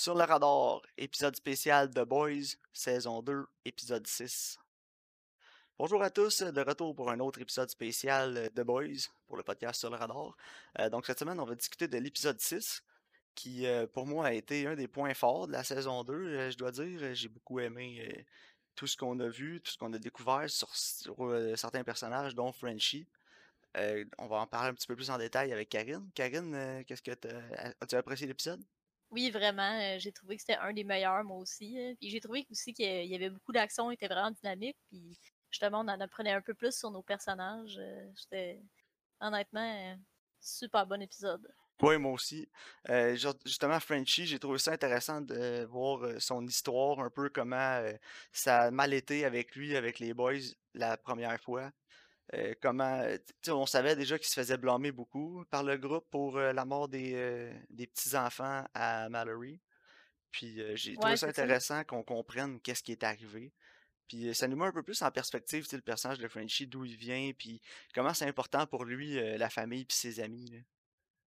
Sur le radar, épisode spécial The Boys, saison 2, épisode 6. Bonjour à tous, de retour pour un autre épisode spécial The Boys pour le podcast Sur le radar. Euh, donc cette semaine, on va discuter de l'épisode 6, qui euh, pour moi a été un des points forts de la saison 2, euh, je dois dire. J'ai beaucoup aimé tout ce qu'on a vu, tout ce qu'on a découvert sur, certains personnages, dont Frenchie. on va en parler un petit peu plus en détail avec Karine. Karine, qu'est-ce que as-tu apprécié l'épisode? Oui, vraiment. j'ai trouvé que c'était un des meilleurs, moi aussi. Hein. Puis j'ai trouvé aussi qu'il y avait beaucoup d'action, était vraiment dynamique. Puis justement, on en apprenait un peu plus sur nos personnages. C'était honnêtement un super bon épisode. Oui, moi aussi. justement, Frenchie, j'ai trouvé ça intéressant de voir son histoire, un peu comment ça a mal été avec lui, avec les boys la première fois. Euh, comment on savait déjà qu'il se faisait blâmer beaucoup par le groupe pour euh, la mort des, euh, des petits-enfants à Mallory. Puis j'ai trouvé ça intéressant qu'on comprenne qu'est-ce qui est arrivé. Puis ça nous met un peu plus en perspective le personnage de Frenchie, d'où il vient, puis comment c'est important pour lui, la famille puis ses amis.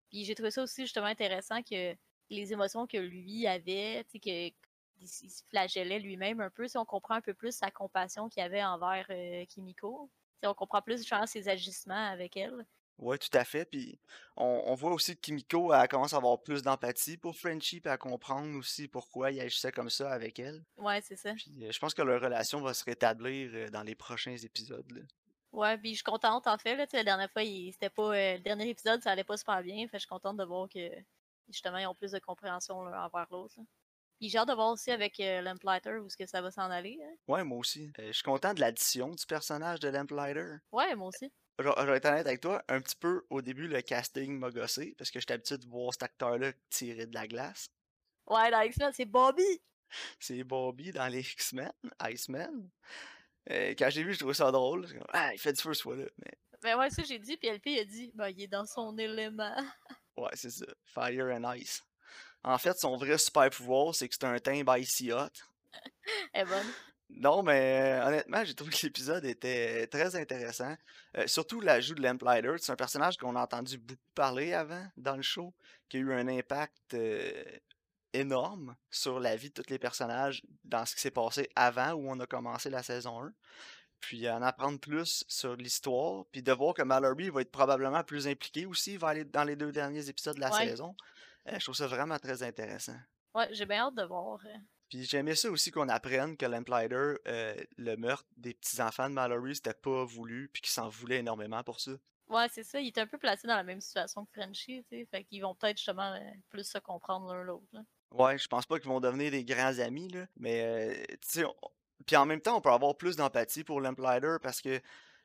Puis j'ai trouvé ça aussi justement intéressant que les émotions que lui avait, que il se flagellait lui-même un peu, si on comprend un peu plus sa compassion qu'il avait envers Kimiko on comprend plus genre, ses agissements avec elle. Oui, tout à fait. Puis on, voit aussi que Kimiko elle commence à avoir plus d'empathie pour Frenchie, puis à comprendre aussi pourquoi il agissait comme ça avec elle. Ouais, c'est ça. Puis euh, je pense que leur relation va se rétablir euh, dans les prochains épisodes. Là. Ouais, puis je suis contente en fait. Là, la dernière fois, c'était pas euh, le dernier épisode, ça allait pas super bien. Fait je suis contente de voir que justement ils ont plus de compréhension l'un envers l'autre. Puis j'ai hâte de voir aussi avec euh, Lamplighter où est-ce que ça va s'en aller. Hein. Ouais, moi aussi. Euh, je suis content de l'addition du personnage de Lamplighter. Ouais, moi aussi. Je, vais être honnête avec toi, un petit peu au début, le casting m'a gossé parce que j'étais habitué de voir cet acteur-là tirer de la glace. Ouais, dans X-Men, c'est Bobby! C'est Bobby dans les X-Men, Iceman. Euh, quand j'ai vu, je trouvais ça drôle. ah, il fait du feu ce fois-là. Mais... Ben ouais, ça j'ai dit, puis LP a dit, ben il est dans son élément. ouais, c'est ça. Fire and Ice. En fait, son vrai super pouvoir, c'est que c'est un timbre icy hot. Elle est bonne. Non, mais euh, honnêtement, j'ai trouvé que l'épisode était très intéressant. Euh, surtout l'ajout de Lamplighter. C'est un personnage qu'on a entendu beaucoup parler avant dans le show, qui a eu un impact euh, énorme sur la vie de tous les personnages dans ce qui s'est passé avant où on a commencé la saison 1. Puis en apprendre plus sur l'histoire, puis de voir que Mallory va être probablement plus impliqué aussi, il va aller dans les deux derniers épisodes de la saison. Euh, je trouve ça vraiment très intéressant. Ouais, j'ai bien hâte de voir. Euh. Puis j'aimais ça aussi qu'on apprenne que Lamplighter, euh, le meurtre des petits-enfants de Mallory, c'était pas voulu, puis qu'il s'en voulait énormément pour ça. Ouais, c'est ça. Il est un peu placé dans la même situation que Frenchie, tu sais. Fait qu'ils vont peut-être justement plus se comprendre l'un l'autre. Ouais, je pense pas qu'ils vont devenir des grands amis, là. Mais, tu sais, puis en même temps, on peut avoir plus d'empathie pour Lamplighter parce que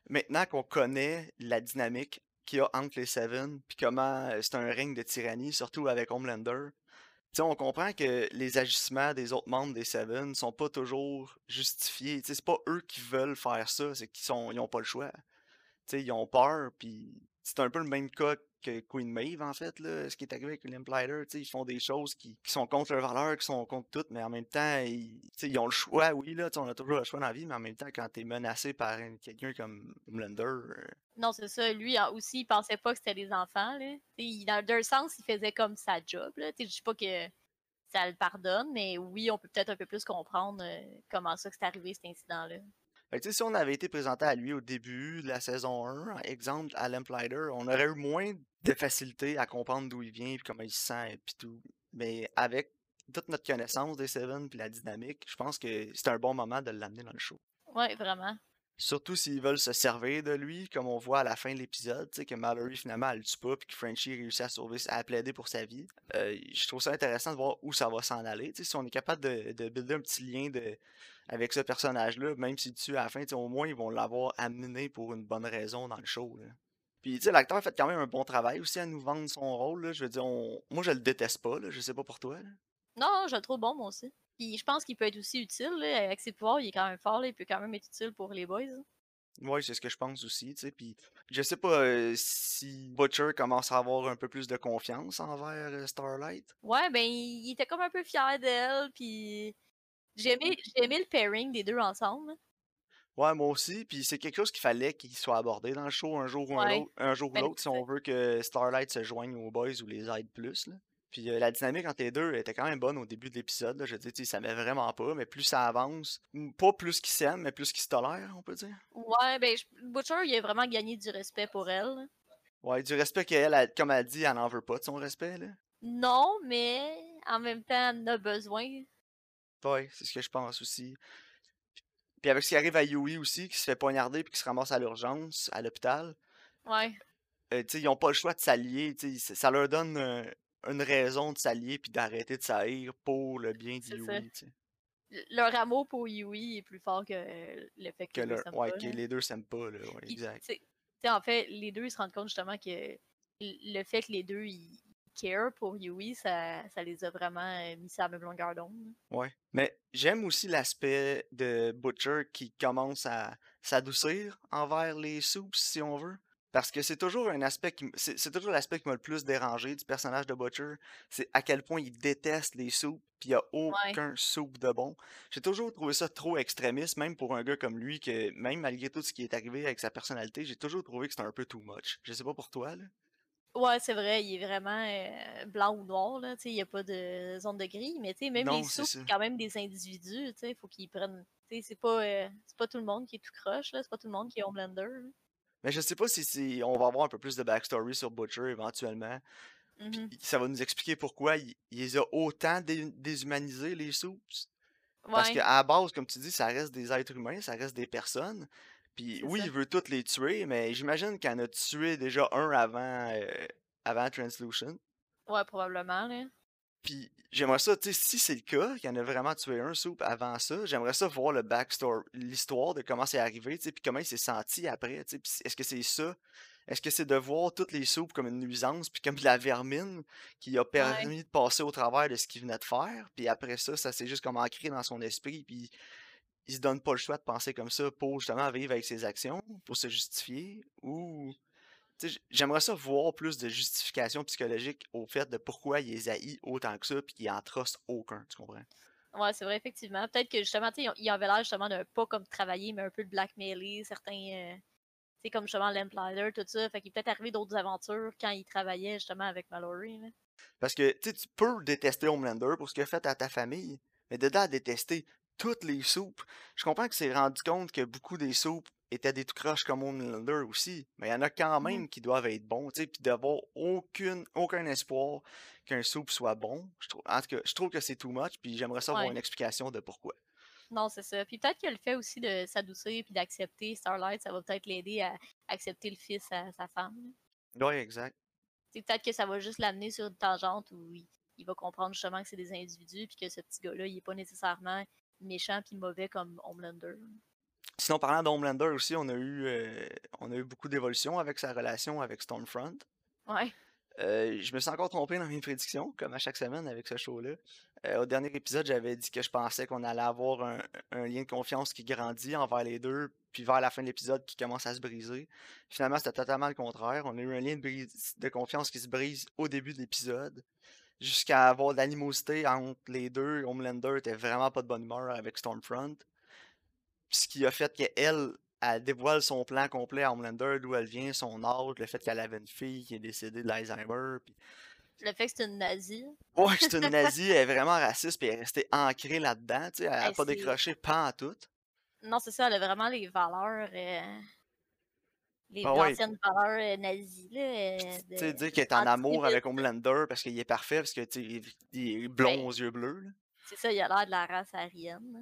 maintenant qu'on connaît la dynamique qu'il y a entre les Seven, puis comment c'est un règne de tyrannie, surtout avec Homelander. on comprend que les agissements des autres membres des Seven sont pas toujours justifiés. C'est pas eux qui veulent faire ça, c'est qu'ils sont ils ont pas le choix. ils ont peur, puis c'est un peu le même cas Queen Maeve, en fait, là, ce qui est arrivé avec William ils font des choses qui, sont contre leurs valeurs, qui sont contre toutes, mais en même temps, ils, ils ont le choix, oui, là, on a toujours le choix dans la vie, mais en même temps, quand t'es menacé par quelqu'un comme Blender... Euh, non, c'est ça, lui aussi, il pensait pas que c'était des enfants, là. Il, dans un sens, il faisait comme sa job, là. Je dis pas que ça le pardonne, mais oui, on peut peut-être un peu plus comprendre euh, comment ça que c'est arrivé, cet incident-là si on avait été présenté à lui au début de la saison 1, exemple à Lamplighter, on aurait eu moins de facilité à comprendre d'où il vient et comment il se sent et tout. Mais avec toute notre connaissance des Seven et la dynamique, je pense que c'est un bon moment de l'amener dans le show. Ouais, vraiment. Surtout s'ils veulent se servir de lui, comme on voit à la fin de l'épisode, que Mallory finalement elle le tue pas puis que Frenchie réussit à plaider pour sa vie. Euh, je trouve ça intéressant de voir où ça va s'en aller. si on est capable de, de builder un petit lien avec ce personnage-là, même s'il tue à la fin, au moins ils vont l'avoir amené pour une bonne raison dans le show. Puis l'acteur a fait quand même un bon travail aussi à nous vendre son rôle. Je veux dire, moi je le déteste pas, je sais pas pour toi. Non, je le trouve bon moi aussi. Puis je pense qu'il peut être aussi utile. avec ses pouvoirs, il est quand même fort, il peut quand même être utile pour les boys. Oui, c'est ce que je pense aussi, tu sais. Puis je sais pas euh, si Butcher commence à avoir un peu plus de confiance envers euh, Starlight. Ouais, ben il était comme un peu fier d'elle, puis j'ai aimé, le pairing des deux ensemble. Ouais, moi aussi. Puis c'est quelque chose qu'il fallait qu'il soit abordé dans le show un jour ou un, autre, un jour ou ben, l'autre si on veut que Starlight se joigne aux boys ou les aide plus. Là. Puis euh, la dynamique entre les deux était quand même bonne au début de l'épisode. Je dis, ça met vraiment pas, mais plus ça avance, pas plus qu'ils s'aiment, mais plus qu'ils se tolèrent, on peut dire. Ouais, ben, Butcher, il a vraiment gagné du respect pour elle. Ouais, du respect qu'elle, elle, comme elle dit, elle n'en veut pas de son respect, là. Non, mais en même temps, elle en a besoin. Ouais, c'est ce que je pense aussi. Puis avec ce qui arrive à Yui aussi, qui se fait poignarder puis qui se ramasse à l'urgence, à l'hôpital, Ouais, euh, tu sais, ils ont pas le choix de s'allier, tu sais, ça leur donne euh, une raison de s'allier puis d'arrêter de s'haïr pour le bien de C'est ça. Yui, tu sais. L- leur amour pour Yui est plus fort que le fait que, Que les deux leur- ouais, pas, que là. les deux s'aiment pas, là, ouais, exact. en fait, les deux, ils se rendent compte justement que le fait que les deux, ils care pour Yui, ça, ça les a vraiment euh, mis sur la même longueur d'onde. Ouais. Mais j'aime aussi l'aspect de Butcher qui commence à s'adoucir envers les soups, si on veut. Parce que c'est toujours un aspect qui c'est toujours l'aspect qui m'a le plus dérangé du personnage de Butcher, c'est à quel point il déteste les soupes, puis il y a aucun soupe de bon. J'ai toujours trouvé ça trop extrémiste, même pour un gars comme lui, que même malgré tout ce qui est arrivé avec sa personnalité, j'ai toujours trouvé que c'était un peu too much. Je sais pas pour toi, là. Ouais, c'est vrai, il est vraiment euh, blanc ou noir, là, tu sais, il n'y a pas de zone de gris, mais tu sais, même Non, les soupes, c'est quand même des individus, tu sais, faut qu'ils prennent, tu sais, c'est pas, euh, c'est pas tout le monde qui est tout croche, là, c'est pas tout le monde qui est Homelander, là. Mais je sais pas si, si on va avoir un peu plus de backstory sur Butcher éventuellement. Puis Mhm. ça va nous expliquer pourquoi il, il les a autant dé- déshumanisés, les soups. Parce qu'à la base, comme tu dis, ça reste des êtres humains, ça reste des personnes. Puis oui, ça. il veut toutes les tuer, mais j'imagine qu'il en a tué déjà un avant, euh, avant Translution. ouais, probablement, là. Puis j'aimerais ça, tu sais, si c'est le cas, qu'il y en a vraiment tué un soup avant ça, j'aimerais ça voir le backstory, l'histoire de comment c'est arrivé, tu sais, puis comment il s'est senti après, tu sais, est-ce que c'est ça? Est-ce que c'est de voir toutes les soupes comme une nuisance, puis comme de la vermine qui a permis de passer au travers de ce qu'il venait de faire, puis après ça, ça s'est juste comme ancré dans son esprit, puis il se donne pas le choix de penser comme ça pour justement vivre avec ses actions, pour se justifier, ou... J'aimerais ça voir plus de justification psychologique au fait de pourquoi il les haït autant que ça, puis qu'il en truste aucun, tu comprends? Ouais, c'est vrai, effectivement. Peut-être que justement, tu sais, il avait l'air justement d'un pas comme travailler, mais un peu de blackmailer certains. euh, tu sais, comme justement Lamplighter, tout ça. Fait qu'il est peut-être arrivé d'autres aventures quand il travaillait justement avec Mallory. Parce que tu peux détester Homelander pour ce qu'il a fait à ta famille, mais dedans à détester toutes les soupes. Je comprends que c'est rendu compte que beaucoup des soupes étaient des tout croches comme Homelander aussi, mais il y en a quand Mhm. même qui doivent être bons, tu sais, puis d'avoir aucune, aucun espoir qu'un soupe soit bon. Je trouve, en tout cas, je trouve que c'est too much, puis j'aimerais ça avoir Ouais. une explication de pourquoi. Non, c'est ça. Puis peut-être que le fait aussi de s'adoucir puis d'accepter Starlight, ça va peut-être l'aider à accepter le fils à sa femme. Ouais, exact. Sais, peut-être que ça va juste l'amener sur une tangente où il, il va comprendre justement que c'est des individus puis que ce petit gars-là, il est pas nécessairement méchant puis mauvais comme Homelander. Sinon, parlant d'Homelander aussi, on a eu, euh, on a eu beaucoup d'évolution avec sa relation avec Stormfront. Ouais. Euh, je me suis encore trompé dans mes prédictions, comme à chaque semaine avec ce show-là. Euh, au dernier épisode, j'avais dit que je pensais qu'on allait avoir un, un lien de confiance qui grandit envers les deux, puis vers la fin de l'épisode qui commence à se briser. Finalement, c'était totalement le contraire. On a eu un lien de, brise- de confiance qui se brise au début de l'épisode, jusqu'à avoir de l'animosité entre les deux. Homelander était vraiment pas de bonne humeur avec Stormfront. Puis ce qui a fait qu'elle, elle dévoile son plan complet à Homelander, d'où elle vient, son âge, le fait qu'elle avait une fille qui est décédée de l'Alzheimer. Puis... Le fait que c'est une nazie. Ouais, que c'est une nazie, elle est vraiment raciste, puis elle est restée ancrée là-dedans, tu sais, elle a Hey, pas décroché pas en tout. Non, c'est ça, elle a vraiment les valeurs. euh, les Ah ouais. anciennes valeurs euh, nazies. Là, euh, Tu sais, dire qu'elle est en amour avec Homelander parce qu'il est parfait, parce que tu il est- est blond Ben, aux yeux bleus. là. C'est ça, il a l'air de la race aryenne. là.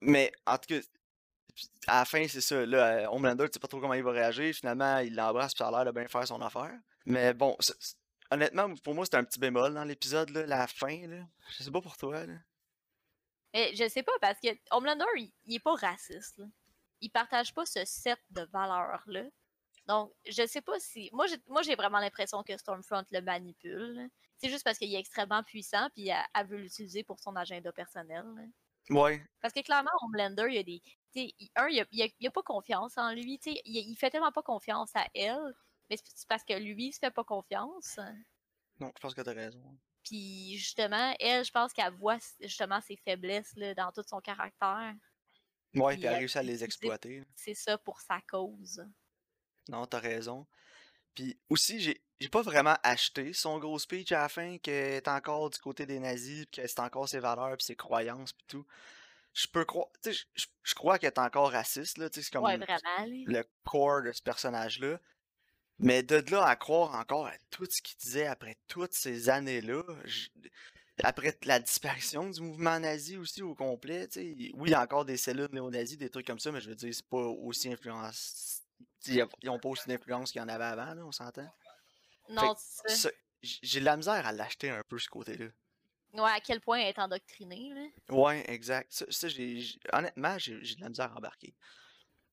Mais en tout cas, à la fin, c'est ça. Là, euh, Homelander, tu sais pas trop comment il va réagir. Finalement, il l'embrasse, puis ça a l'air de bien faire son affaire. Mais bon, honnêtement, pour moi, c'est un petit bémol dans l'épisode, la fin. Là. Je sais pas pour toi. Là. Mais je sais pas, parce que Homelander, il, il est pas raciste. Là. Il partage pas ce set de valeurs-là. Donc, je sais pas si. Moi, j'ai, moi, j'ai vraiment l'impression que Stormfront le manipule. C'est juste parce qu'il est extrêmement puissant, puis elle, elle veut l'utiliser pour son agenda personnel. là. Ouais, Parce que clairement, Homelander, il y a des. Un, il a, il a- il a pas confiance en lui. Il, il fait tellement pas confiance à elle. Mais c'est parce que lui, il se fait pas confiance. non, je pense que t'as raison. Puis justement, elle, je pense qu'elle voit justement ses faiblesses là, dans tout son caractère. Ouais, Puis puis elle a elle réussi à les exploiter. C'est ça pour sa cause. Non, t'as raison. Puis aussi, j'ai j'ai pas vraiment acheté son gros speech à la fin, qu'elle est encore du côté des nazis, pis que c'est encore ses valeurs, puis ses croyances, puis tout. Je peux croire, tu sais, je- je crois qu'elle est encore raciste, là, c'est comme Ouais, vraiment, là. le core de ce personnage-là. Mais de là à croire encore à tout ce qu'il disait après toutes ces années-là, je- après la disparition du mouvement nazi aussi au complet, oui, il y a encore des cellules néo-nazis, des trucs comme ça, mais je veux dire, c'est pas aussi influence. Ils ont pas aussi d'influence qu'il y en avait avant, là, on s'entend. Non, c'est ça. J'ai de la misère à l'acheter un peu ce côté-là. Ouais, à quel point elle est endoctrinée, là. Ouais, exact. Ça, honnêtement, j'ai de la misère à embarquer.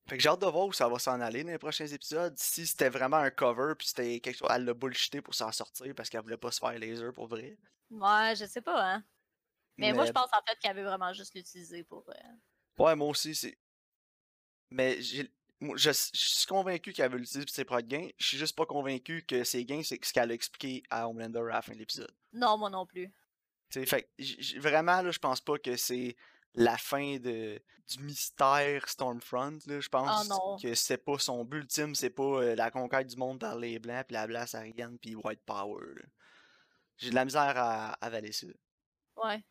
Fait que j'ai hâte de voir où ça va s'en aller dans les prochains épisodes. Si c'était vraiment un cover, puis c'était quelque chose, elle l'a bullshité pour s'en sortir parce qu'elle voulait pas se faire laser pour vrai. Ouais, je sais pas, hein. Mais, moi, je pense en fait qu'elle veut vraiment juste l'utiliser pour. euh, Ouais, moi aussi, c'est. Mais j'ai. Je, je suis convaincu qu'elle veut l'utiliser pour ses propres gains. Je suis juste pas convaincu que ses gains, c'est ce qu'elle a expliqué à Homelander à la fin de l'épisode. Non, moi non plus. Fait vraiment, là, je pense pas que c'est la fin de, du mystère Stormfront. Là. Je pense Ah, non. que c'est pas son but ultime, c'est pas euh, la conquête du monde par les Blancs, puis la place Ariane, puis White Power. J'ai de la misère à avaler ça. Ouais.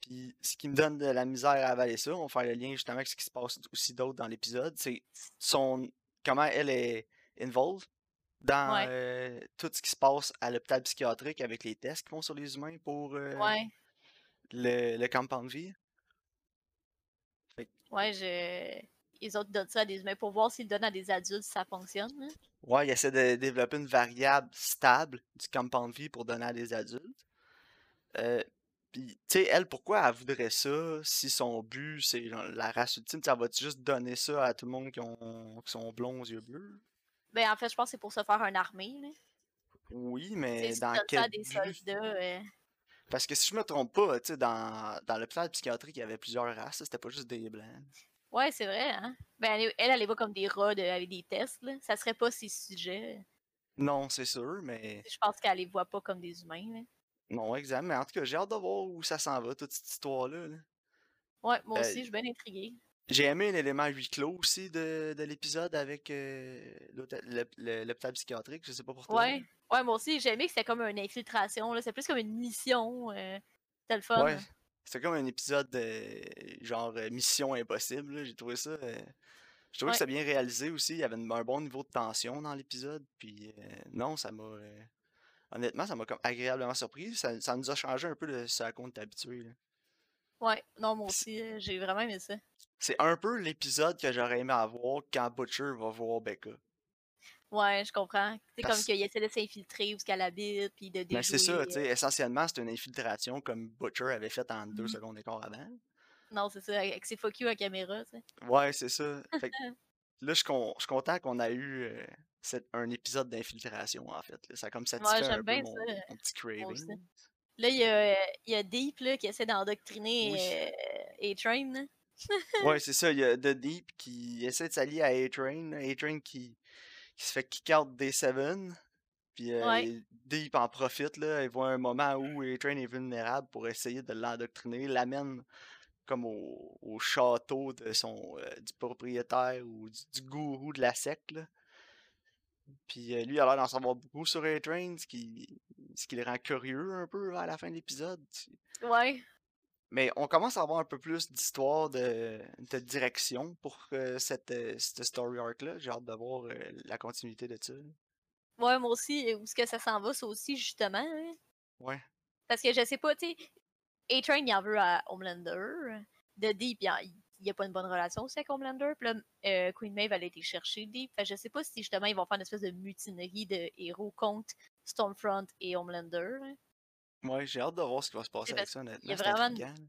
Puis ce qui me donne de la misère à avaler ça, on va faire le lien justement avec ce qui se passe aussi d'autre dans l'épisode, c'est son comment elle est involved dans Ouais. euh, tout ce qui se passe à l'hôpital psychiatrique avec les tests qu'ils font sur les humains pour euh, Ouais. le, le compound vie. Ouais, je. Les autres donnent ça à des humains pour voir s'ils donnent à des adultes si ça fonctionne. là. Ouais, il essaie de développer une variable stable du compound vie pour donner à des adultes. Euh, Puis, tu sais, elle, pourquoi elle voudrait ça si son but c'est la race ultime? Ça va-tu juste donner ça à tout le monde qui, ont, qui sont blonds aux yeux bleus? Ben, en fait, je pense que c'est pour se faire une armée. Là. Oui, Tu mais si tu dans ça quel des but? soldats. euh, Parce que si je me trompe pas, tu sais, dans, dans l'hôpital psychiatrique, il y avait plusieurs races, c'était pas juste des blancs. Ouais, c'est vrai, hein. Ben, elle, elle, elle les voit comme des rats de- avec des tests, là. Ça serait pas ses sujets. Non, c'est sûr, mais Je pense qu'elle les voit pas comme des humains, là. non, exact. Mais en tout cas, j'ai hâte de voir où ça s'en va, toute cette histoire-là. là. Ouais, moi Euh, aussi, je suis bien intriguée. J'ai aimé l'élément huis clos aussi de, de l'épisode avec euh, l'hôpital psychiatrique, je sais pas pour toi. Ouais. Ouais, moi aussi, j'ai aimé que c'était comme une infiltration. C'est plus comme une mission. Euh... C'était le fun. Ouais, c'était comme un épisode de genre euh, Mission Impossible. J'ai trouvé ça. euh, je trouvais Ouais. que c'était bien réalisé aussi. Il y avait un bon niveau de tension dans l'épisode. Puis euh, non, ça m'a. honnêtement, ça m'a comme agréablement surpris. Ça, ça nous a changé un peu de ce à quoi on était habitué. Ouais, non, moi aussi, j'ai vraiment aimé ça. C'est un peu l'épisode que j'aurais aimé avoir quand Butcher va voir Becca. Ouais, je comprends. C'est comme qu'il essaie de s'infiltrer où ce qu'elle habite, puis de déjouer. Mais c'est ça, tu sais, essentiellement, c'est une infiltration comme Butcher avait fait en deux Mhm. secondes et quart avant. Non, c'est ça, avec ses focus à caméra, tu sais. Ouais, c'est ça. Fait que là, je suis con- je suis content qu'on a eu euh, cette- un épisode d'infiltration, en fait. là. Ça a comme satisfait un j'aime peu bien mon, petit craving. Là, il y a, il y a Deep là, qui essaie d'endoctriner Oui. euh, A-Train. Ouais, c'est ça. Il y a The Deep qui essaie de s'allier à A-Train. A-Train qui, qui se fait kick out des Seven. Puis euh, Ouais. Deep en profite, là. Il voit un moment où A-Train est vulnérable pour essayer de l'endoctriner. L'amène comme au, au château de son euh, du propriétaire ou du, du gourou de la secte, là. Puis euh, lui, il a l'air d'en savoir beaucoup sur A-Train, ce qui, ce qui le rend curieux un peu à la fin de l'épisode. Ouais. Mais on commence à avoir un peu plus d'histoire de, de direction pour euh, cette, euh, cette story arc-là. J'ai hâte de voir euh, la continuité de ça. Ouais, moi aussi, où est-ce que ça s'en va, ça aussi, justement. hein. Ouais. Parce que je sais pas, tu sais, A-Train, il en veut à Homelander. The Deep, il, en- il y a pas une bonne relation aussi avec Homelander. Puis là, euh, Queen Maeve, elle a été chercher Deep. Fait que je sais pas si justement ils vont faire une espèce de mutinerie de héros contre Stormfront et Homelander. hein. Ouais, j'ai hâte de voir ce qui va se passer avec ça, honnêtement. il y a vraiment une-.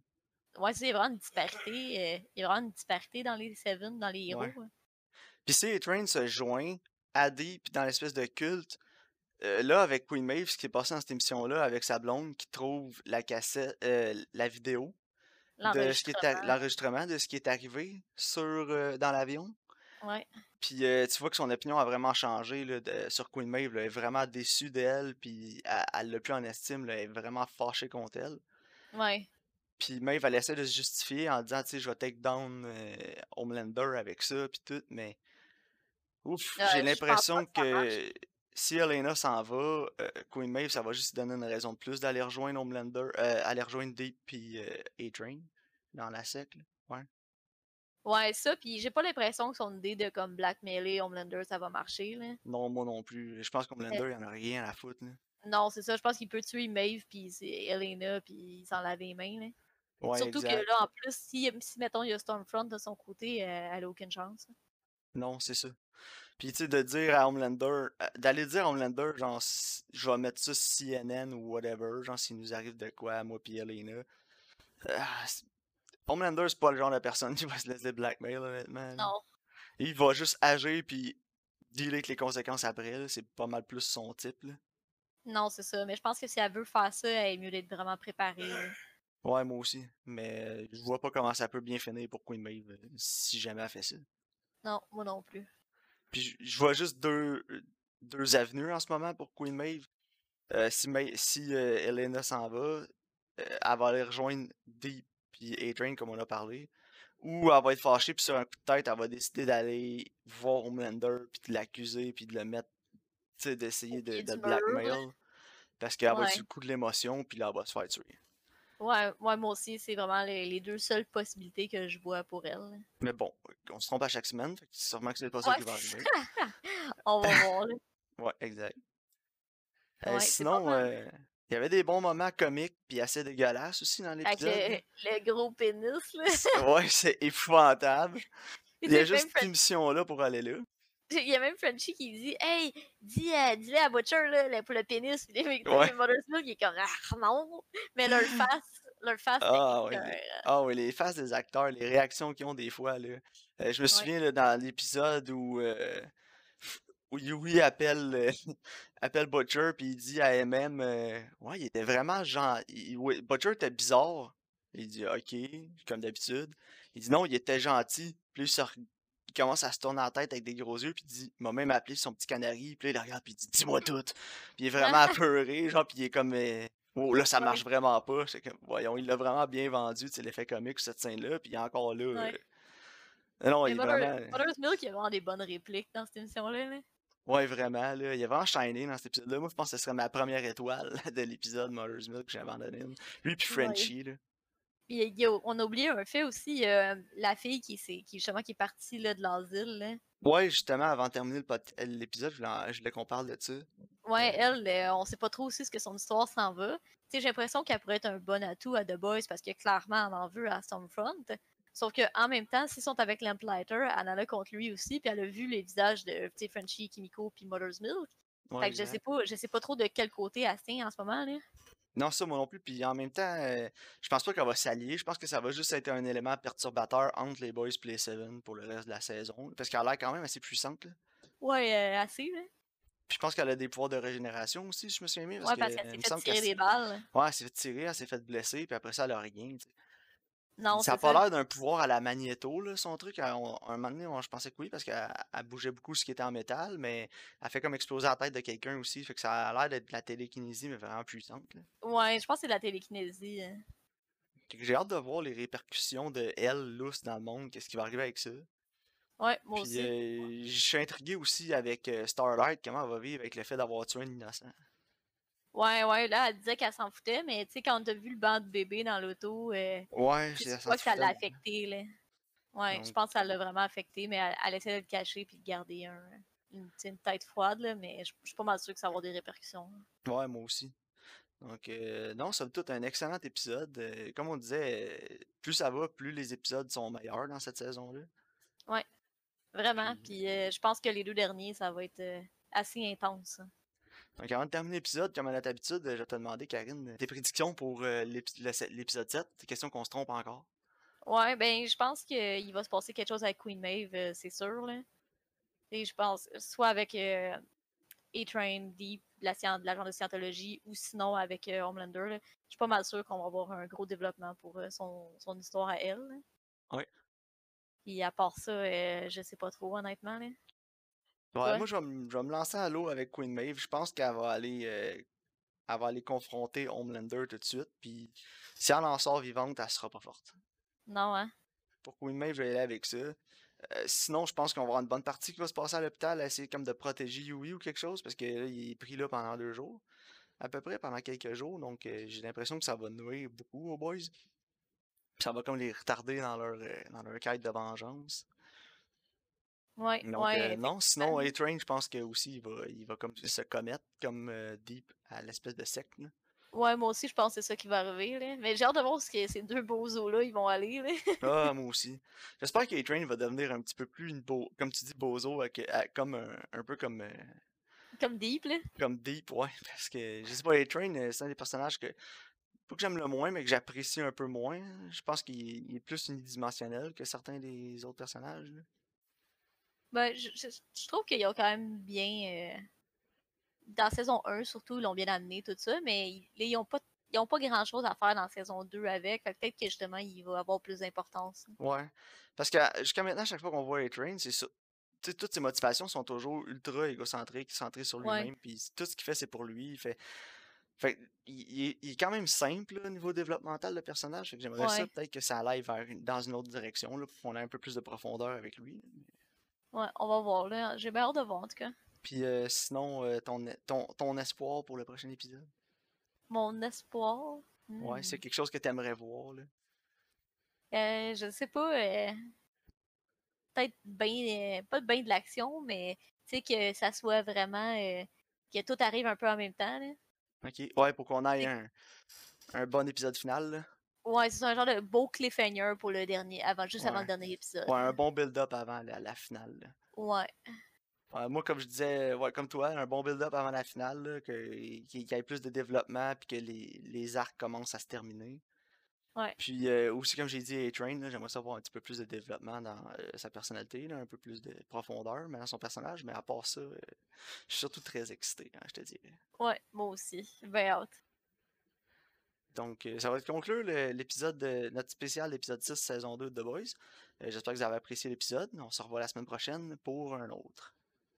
Ouais, c'est vraiment une disparité. euh, il y a vraiment une disparité dans les Seven, dans les héros. Ouais. hein. Puis si A-Train se joint à Deep dans l'espèce de culte, euh, là, avec Queen Maeve, ce qui est passé dans cette émission-là, avec sa blonde qui trouve la cassette, euh, la vidéo de ce qui est l'enregistrement de ce qui est arrivé sur euh, dans l'avion. Ouais. Puis euh, tu vois que son opinion a vraiment changé là, de- sur Queen Maeve. là. Elle est vraiment déçue d'elle, puis elle, l'a plus en estime. là. Elle est vraiment fâchée contre elle. Ouais. Puis Maeve, elle essaie de se justifier en disant, tu sais, je vais take down euh, Homelander avec ça, puis tout, mais... Ouf, Ouais, j'ai l'impression que si Elena s'en va, euh, Queen Maeve, ça va juste donner une raison de plus d'aller rejoindre Homelander, euh, aller rejoindre Deep puis euh, A-Train dans la sec. Ouais. Ouais, ça, puis j'ai pas l'impression que son idée de comme blackmailer Homelander, ça va marcher, là. Non, moi non plus. Je pense qu'Homelander, il en a rien à foutre. Là. Non, c'est ça, je pense qu'il peut tuer Maeve, puis Elena, puis il s'en lave les mains, là. Ouais, Surtout exact. que là, en plus, si, si mettons, il y a Stormfront de son côté, euh, elle a aucune chance. Non, c'est ça. Puis tu sais, de dire à Homelander, euh, d'aller dire à Homelander, genre, je vais mettre ça CNN ou whatever, genre, s'il nous arrive de quoi, moi pis Elena. Ah, c'est- Homelander, c'est pas le genre de personne qui va se laisser blackmail, honnêtement. Non. Il va juste agir puis dealer avec les conséquences après. C'est pas mal plus son type, là. Non, c'est ça. Mais je pense que si elle veut faire ça, elle est mieux d'être vraiment préparée. là. Ouais, moi aussi. Mais je vois pas comment ça peut bien finir pour Queen Maeve euh, si jamais elle fait ça. Non, moi non plus. Puis je- vois juste deux, euh, deux avenues en ce moment pour Queen Maeve. Euh, si Ma- si euh, Elena s'en va, euh, elle va aller rejoindre Deep puis A-Train comme on a parlé. Ou elle va être fâchée puis sur un coup de tête, elle va décider d'aller voir Homelander puis de l'accuser puis de le mettre, tu sais, d'essayer de, de du blackmail. Parce qu'elle va être Ouais. sur le coup de l'émotion puis là, elle va se faire tuer. Ouais, ouais, moi aussi, c'est vraiment les, les deux seules possibilités que je vois pour elle. Mais bon, on se trompe à chaque semaine, fait que sûrement que c'est pas ça Ouais. qui va arriver. On va voir. là. Ouais, exact. Euh, sinon, euh, il y avait des bons moments comiques puis assez dégueulasses aussi dans Avec l'épisode. là. le, le gros pénis, là. Ouais, c'est épouvantable. Il y a juste cette émission-là pour aller là. Il y a même Frenchie qui dit Hey, dis, euh, dis-le à Butcher là, pour le pénis. Puis les Ouais. les Mother's Milk, il est comme Ah non. Mais leur face, leur face, Ah, ouais, écœurant. Ah oui, les faces des acteurs, les réactions qu'ils ont des fois, là. Euh, je me souviens là, dans l'épisode où, euh, où Yui appelle, euh, appelle Butcher puis il dit à MM euh, Ouais, il était vraiment genre. il- ouais, Butcher était bizarre. Il dit OK, comme d'habitude. Il dit non, il était gentil. Puis il, se il commence à se tourner la tête avec des gros yeux, puis il dit Il m'a même appelé son petit canari. Puis là, il le regarde, puis il dit Dis-moi tout. Puis il est vraiment apeuré, genre, puis il est comme euh, Oh là, ça Ouais. marche vraiment pas. C'est comme, voyons, il l'a vraiment bien vendu, tu sais, l'effet comique, cette scène-là, puis il est encore là. Ouais. euh, Non, Mais il est vraiment. Mother's Milk, il y a vraiment des bonnes répliques dans cette émission-là. là. Ouais, vraiment, là. Il est vraiment shiné dans cet épisode-là. Moi, je pense que ce serait ma première étoile de l'épisode Mother's Milk que j'ai abandonné. Lui, puis Ouais. Frenchie, là. Puis on a oublié un fait aussi euh, la fille qui, s'est- qui, justement, qui est partie là, de l'asile. là. Ouais, justement, avant de terminer euh, l'épisode, je voulais, qu'on parle de ça. Ouais, elle, euh, on sait pas trop aussi ce que son histoire s'en va. Tu sais, j'ai l'impression qu'elle pourrait être un bon atout à The Boys parce que clairement, elle en veut à Stormfront. Sauf que en même temps, s'ils sont avec Lamplighter, elle en a contre lui aussi, puis elle a vu les visages de Frenchie, Kimiko, puis Mother's Milk. Ouais, fait que je sais pas, je sais pas trop de quel côté elle se tient en ce moment là. Non, ça, moi non plus. Puis en même temps, euh, je pense pas qu'elle va s'allier. Je pense que ça va juste être un élément perturbateur entre les Boys et les Seven pour le reste de la saison. Parce qu'elle a l'air quand même assez puissante, là. Ouais, euh, assez là. Puis je pense qu'elle a des pouvoirs de régénération aussi, si je me souviens bien. Ouais, parce que, qu'elle s'est fait tirer des balles. Ouais, elle s'est fait tirer, elle s'est fait blesser, puis après ça, elle a rien. Non, ça a c'est pas l'air d'un pouvoir à la magnéto, là, son truc. À, on- à un moment donné, on- je pensais que oui, parce qu'elle elle bougeait beaucoup ce qui était en métal, mais elle fait comme exploser la tête de quelqu'un aussi. Fait que ça a l'air d'être de la télékinésie, mais vraiment puissante. là. Ouais, je pense que c'est de la télékinésie. hein. J'ai hâte de voir les répercussions de elle, lousse, dans le monde, qu'est-ce qui va arriver avec ça. Ouais, moi Puis aussi. euh, je suis intrigué aussi avec euh, Starlight, comment elle va vivre avec le fait d'avoir tué un innocent. Ouais, ouais, là, elle disait qu'elle s'en foutait, mais tu sais, quand t'as vu le banc de bébé dans l'auto, euh, Ouais, c'est vois que ça l'a affecté, là. Ouais, je pense que ça l'a vraiment affecté, mais elle, elle essaie de le cacher puis de garder un, une, une tête froide, là, mais je je suis pas mal sûre que ça va avoir des répercussions. Ouais, moi aussi. Donc, euh, non, somme toute, un excellent épisode. Euh, comme on disait, euh, plus ça va, plus les épisodes sont meilleurs dans cette saison-là. Vraiment, Puis- puis euh, je pense que les deux derniers, ça va être assez intense. hein. Donc, avant de terminer l'épisode, comme à notre habitude, je vais te demander, Karine, tes prédictions pour euh, l'épisode 7. Des questions qu'on se trompe encore. Ouais, ben, je pense qu'il va se passer quelque chose avec Queen Maeve, euh, c'est sûr, là. Et je pense, soit avec euh, A-Train, Deep, la l'agent de scientologie, ou sinon avec euh, Homelander, là. Je suis pas mal sûre qu'on va avoir un gros développement pour son, son histoire à elle. là. Ouais. Puis à part ça, je sais pas trop, honnêtement, là. Ouais, Ouais. moi, je vais, me- je vais me lancer à l'eau avec Queen Maeve. Je pense qu'elle va aller euh, elle va aller confronter Homelander tout de suite. Puis, si elle en sort vivante, elle sera pas forte. Non, hein? Pour Queen Maeve, je vais y aller avec ça. Euh, sinon, je pense qu'on va avoir une bonne partie qui va se passer à l'hôpital, essayer comme de protéger Yui ou quelque chose, parce que là, il est pris là pendant deux jours. À peu près pendant quelques jours, donc euh, j'ai l'impression que ça va nuire beaucoup aux boys. Ça va comme les retarder dans leur, dans leur quête de vengeance. Ouais, Donc, ouais, euh, non, sinon. A-Train, je pense que aussi, il va, il va comme se commettre comme euh, Deep à l'espèce de secte. là. Ouais, moi aussi, je pense que c'est ça qui va arriver, là. Mais j'ai hâte de voir ce que ces deux bozos-là, ils vont aller, là. Ah, moi aussi. J'espère que A-Train va devenir un petit peu plus, une beau, comme tu dis, bozo, à- comme un, un peu comme, euh, Comme Deep, là. comme Deep, ouais. Parce que, je sais pas, A-Train, euh, c'est un des personnages que, pas que j'aime le moins, mais que j'apprécie un peu moins. Je pense qu'il est- plus unidimensionnel que certains des autres personnages. là. Ben, je, je- je trouve qu'ils ont quand même bien. euh, Dans saison 1, surtout, ils l'ont bien amené, tout ça, mais ils, ils ont pas. Ils ont pas grand chose à faire dans saison 2 avec. Peut-être que justement, il va avoir plus d'importance. Ouais. Parce que à- jusqu'à maintenant, chaque fois qu'on voit A-Train, c'est ça. tu sais, toutes ses motivations sont toujours ultra égocentriques, centrées sur lui-même, puis tout ce qu'il fait, c'est pour lui. Il fait, fait il, il est, il est quand même simple là, au niveau développemental, le personnage. J'aimerais ça Ouais. peut-être que ça aille vers une- dans une autre direction, là, pour qu'on ait un peu plus de profondeur avec lui. Ouais, on va voir, là. J'ai bien hâte de voir, en tout cas. Puis euh, sinon, euh, ton, ton, ton espoir pour le prochain épisode? Mon espoir? Ouais, hmm, c'est quelque chose que tu aimerais voir. Là. euh, je sais pas. euh, Peut-être bien. pas bien de l'action, mais tu sais, que ça soit vraiment. que tout arrive un peu en même temps, là. Ok. Ouais, pour qu'on aille un, un bon épisode final. là. Ouais, c'est un genre de beau cliffhanger pour le dernier, avant, juste avant le dernier épisode. Ouais, un bon build-up avant la, la finale. là. Ouais. Ouais, moi, comme je disais, ouais, comme toi, un bon build-up avant la finale, qu'il y ait plus de développement, puis que les, les arcs commencent à se terminer. Ouais. Puis euh, aussi, comme j'ai dit, A-Train, j'aimerais savoir un petit peu plus de développement dans euh, sa personnalité, là, un peu plus de profondeur mais dans son personnage, mais à part ça, euh, je suis surtout très excité, hein, je te dirais. Ouais, moi aussi. Ben hâte. Donc, euh, ça va conclure l'épisode de notre spécial, l'épisode 6, saison 2 de The Boys. Euh, J'espère que vous avez apprécié l'épisode. On se revoit la semaine prochaine pour un autre.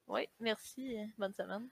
Ouais, merci. Bonne semaine.